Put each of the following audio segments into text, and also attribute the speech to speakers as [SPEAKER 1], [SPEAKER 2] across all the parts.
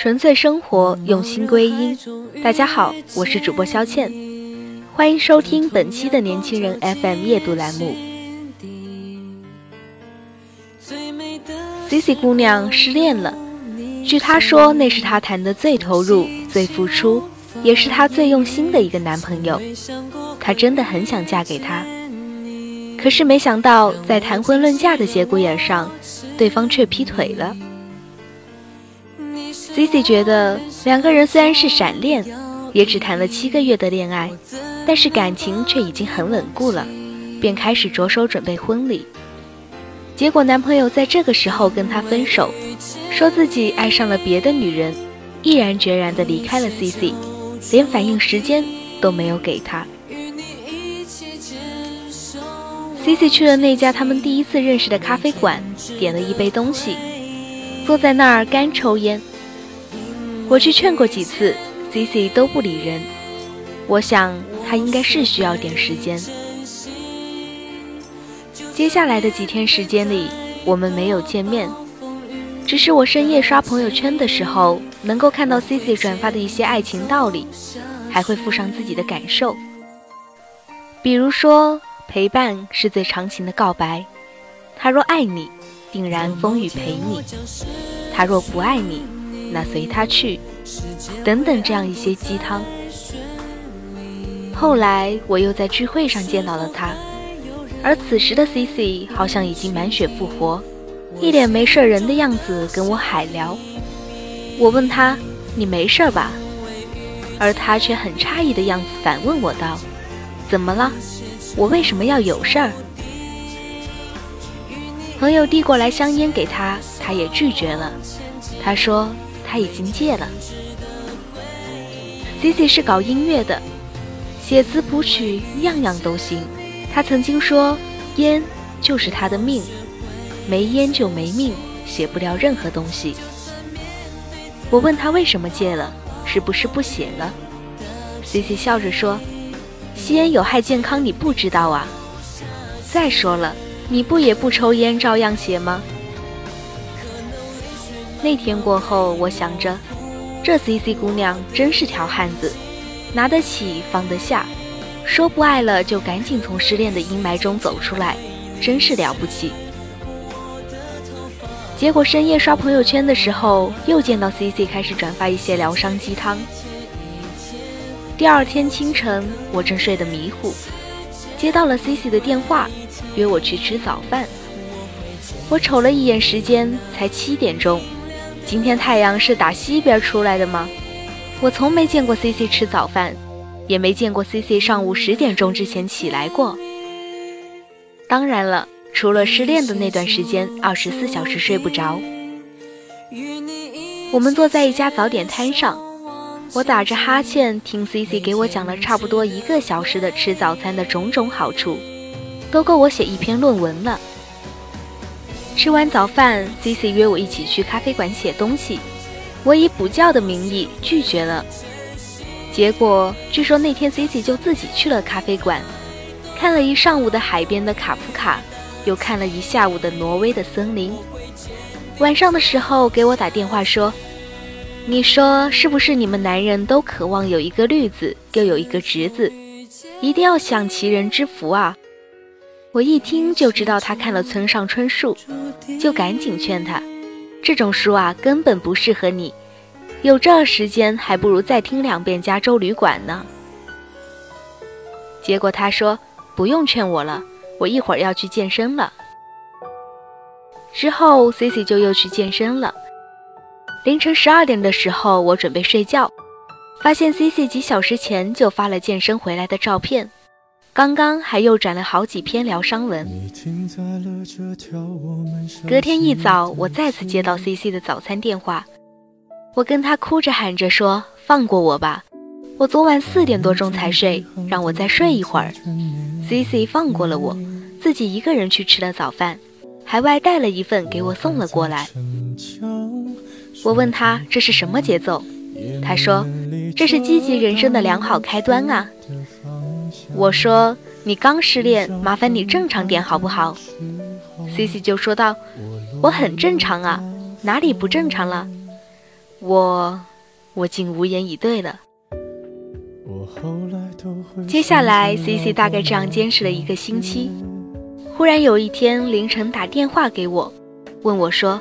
[SPEAKER 1] 纯粹生活，用心归因。大家好，我是主播肖倩，欢迎收听本期的年轻人 FM 夜读栏目。Cici 姑娘失恋了，据她说，那是她谈的最投入、最付出，也是她最用心的一个男朋友。她真的很想嫁给他，可是没想到，在谈婚论嫁的节骨眼上，对方却劈腿了。C C 觉得两个人虽然是闪恋，也只谈了七个月的恋爱，但是感情却已经很稳固了，便开始着手准备婚礼。结果男朋友在这个时候跟她分手，说自己爱上了别的女人，毅然决然地离开了 C C，连反应时间都没有给她。C C 去了那家他们第一次认识的咖啡馆，点了一杯东西，坐在那儿干抽烟。我去劝过几次，Cici 都不理人。我想他应该是需要点时间。接下来的几天时间里，我们没有见面，只是我深夜刷朋友圈的时候，能够看到 Cici 转发的一些爱情道理，还会附上自己的感受。比如说，陪伴是最长情的告白。他若爱你，定然风雨陪你；他若不爱你。那随他去，等等，这样一些鸡汤。后来我又在聚会上见到了他，而此时的 C C 好像已经满血复活，一脸没事人的样子跟我海聊。我问他：“你没事吧？”而他却很诧异的样子反问我道：“怎么了？我为什么要有事儿？”朋友递过来香烟给他，他也拒绝了。他说。他已经戒了。Cici 是搞音乐的，写词谱曲样样都行。他曾经说，烟就是他的命，没烟就没命，写不了任何东西。我问他为什么戒了，是不是不写了？Cici 笑着说，吸烟有害健康，你不知道啊。再说了，你不也不抽烟，照样写吗？那天过后，我想着，这 CC 姑娘真是条汉子，拿得起放得下，说不爱了就赶紧从失恋的阴霾中走出来，真是了不起。结果深夜刷朋友圈的时候，又见到 CC 开始转发一些疗伤鸡汤。第二天清晨，我正睡得迷糊，接到了 CC 的电话，约我去吃早饭。我瞅了一眼时间，才七点钟。今天太阳是打西边出来的吗？我从没见过 CC 吃早饭，也没见过 CC 上午十点钟之前起来过。当然了，除了失恋的那段时间，二十四小时睡不着。我们坐在一家早点摊上，我打着哈欠听 CC 给我讲了差不多一个小时的吃早餐的种种好处，都够我写一篇论文了。吃完早饭，Cici 约我一起去咖啡馆写东西，我以补觉的名义拒绝了。结果据说那天 Cici 就自己去了咖啡馆，看了一上午的海边的卡夫卡，又看了一下午的挪威的森林。晚上的时候给我打电话说：“你说是不是你们男人都渴望有一个绿子，又有一个侄子，一定要享其人之福啊？”我一听就知道他看了村上春树，就赶紧劝他，这种书啊根本不适合你，有这时间还不如再听两遍《加州旅馆》呢。结果他说不用劝我了，我一会儿要去健身了。之后 Cici 就又去健身了。凌晨十二点的时候，我准备睡觉，发现 Cici 几小时前就发了健身回来的照片，刚刚还又转了好几篇疗伤文。隔天一早，我再次接到 C C 的早餐电话，我跟他哭着喊着说：“放过我吧，我昨晚四点多钟才睡，让我再睡一会儿。”C C 放过了我，自己一个人去吃了早饭。还外带了一份给我送了过来。我问他这是什么节奏，他说这是积极人生的良好开端啊。我说你刚失恋，麻烦你正常点好不好？C C 就说道，我很正常啊，哪里不正常了？我我竟无言以对了。接下来 C C 大概这样坚持了一个星期。忽然有一天凌晨打电话给我，问我说：“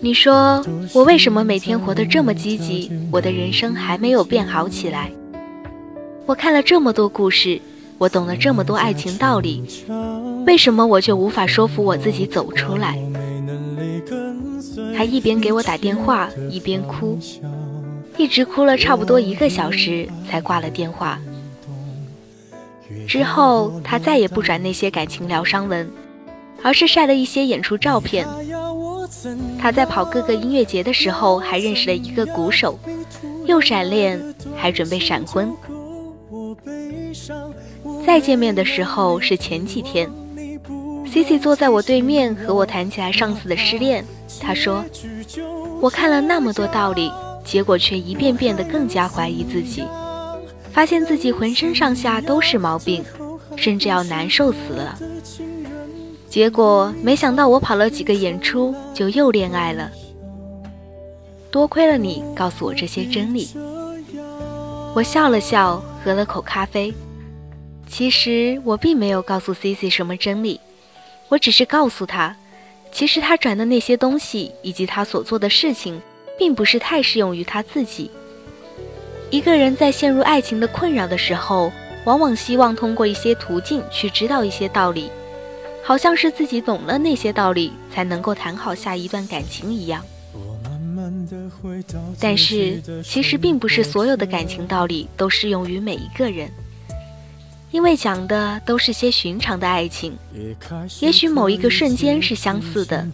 [SPEAKER 1] 你说我为什么每天活得这么积极？我的人生还没有变好起来。我看了这么多故事，我懂了这么多爱情道理，为什么我就无法说服我自己走出来？”还一边给我打电话一边哭，一直哭了差不多一个小时才挂了电话。之后，他再也不转那些感情疗伤文，而是晒了一些演出照片。他在跑各个音乐节的时候，还认识了一个鼓手，又闪恋，还准备闪婚。再见面的时候是前几天，Cici 坐在我对面和我谈起来上次的失恋。他说：“我看了那么多道理，结果却一遍遍的更加怀疑自己。”发现自己浑身上下都是毛病，甚至要难受死了。结果没想到我跑了几个演出就又恋爱了。多亏了你告诉我这些真理。我笑了笑，喝了口咖啡。其实我并没有告诉 Cici 什么真理，我只是告诉他，其实他转的那些东西以及他所做的事情，并不是太适用于他自己。一个人在陷入爱情的困扰的时候，往往希望通过一些途径去知道一些道理，好像是自己懂了那些道理才能够谈好下一段感情一样。但是，其实并不是所有的感情道理都适用于每一个人，因为讲的都是些寻常的爱情，也许某一个瞬间是相似的，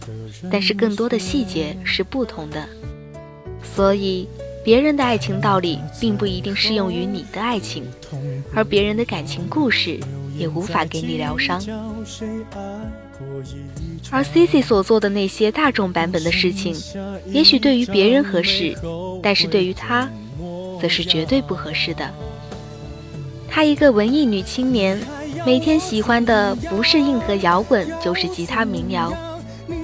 [SPEAKER 1] 但是更多的细节是不同的，所以。别人的爱情道理并不一定适用于你的爱情，而别人的感情故事也无法给你疗伤。而 Cici 所做的那些大众版本的事情，也许对于别人合适，但是对于他，则是绝对不合适的。她一个文艺女青年，每天喜欢的不是硬核摇滚，就是吉他民谣。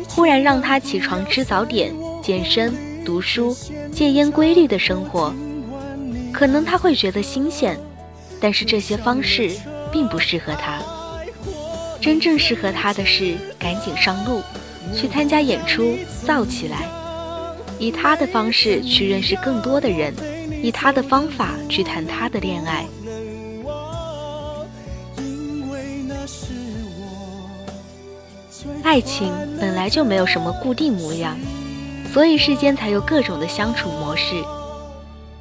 [SPEAKER 1] 忽然让她起床吃早点、健身、读书。戒烟规律的生活，可能她会觉得新鲜，但是这些方式并不适合她。真正适合她的是赶紧上路，去参加演出，燥起来，以他的方式去认识更多的人，以他的方法去谈他的恋爱。爱情本来就没有什么固定模样。所以世间才有各种的相处模式。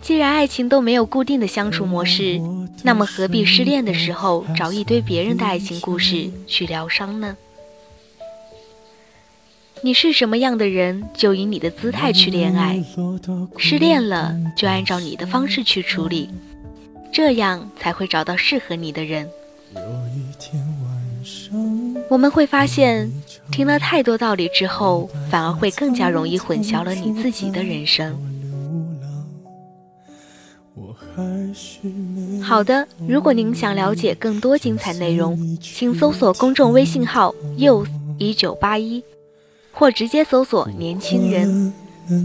[SPEAKER 1] 既然爱情都没有固定的相处模式，那么何必失恋的时候找一堆别人的爱情故事去疗伤呢？你是什么样的人，就以你的姿态去恋爱。失恋了，就按照你的方式去处理，这样才会找到适合你的人。我们会发现。听了太多道理之后，反而会更加容易混淆了你自己的人生。好的，如果您想了解更多精彩内容，请搜索公众微信号 “you 一九八一”，或直接搜索“年轻人”。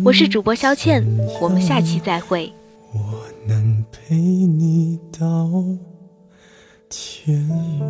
[SPEAKER 1] 我是主播肖倩，我们下期再会。我能陪你到天亮。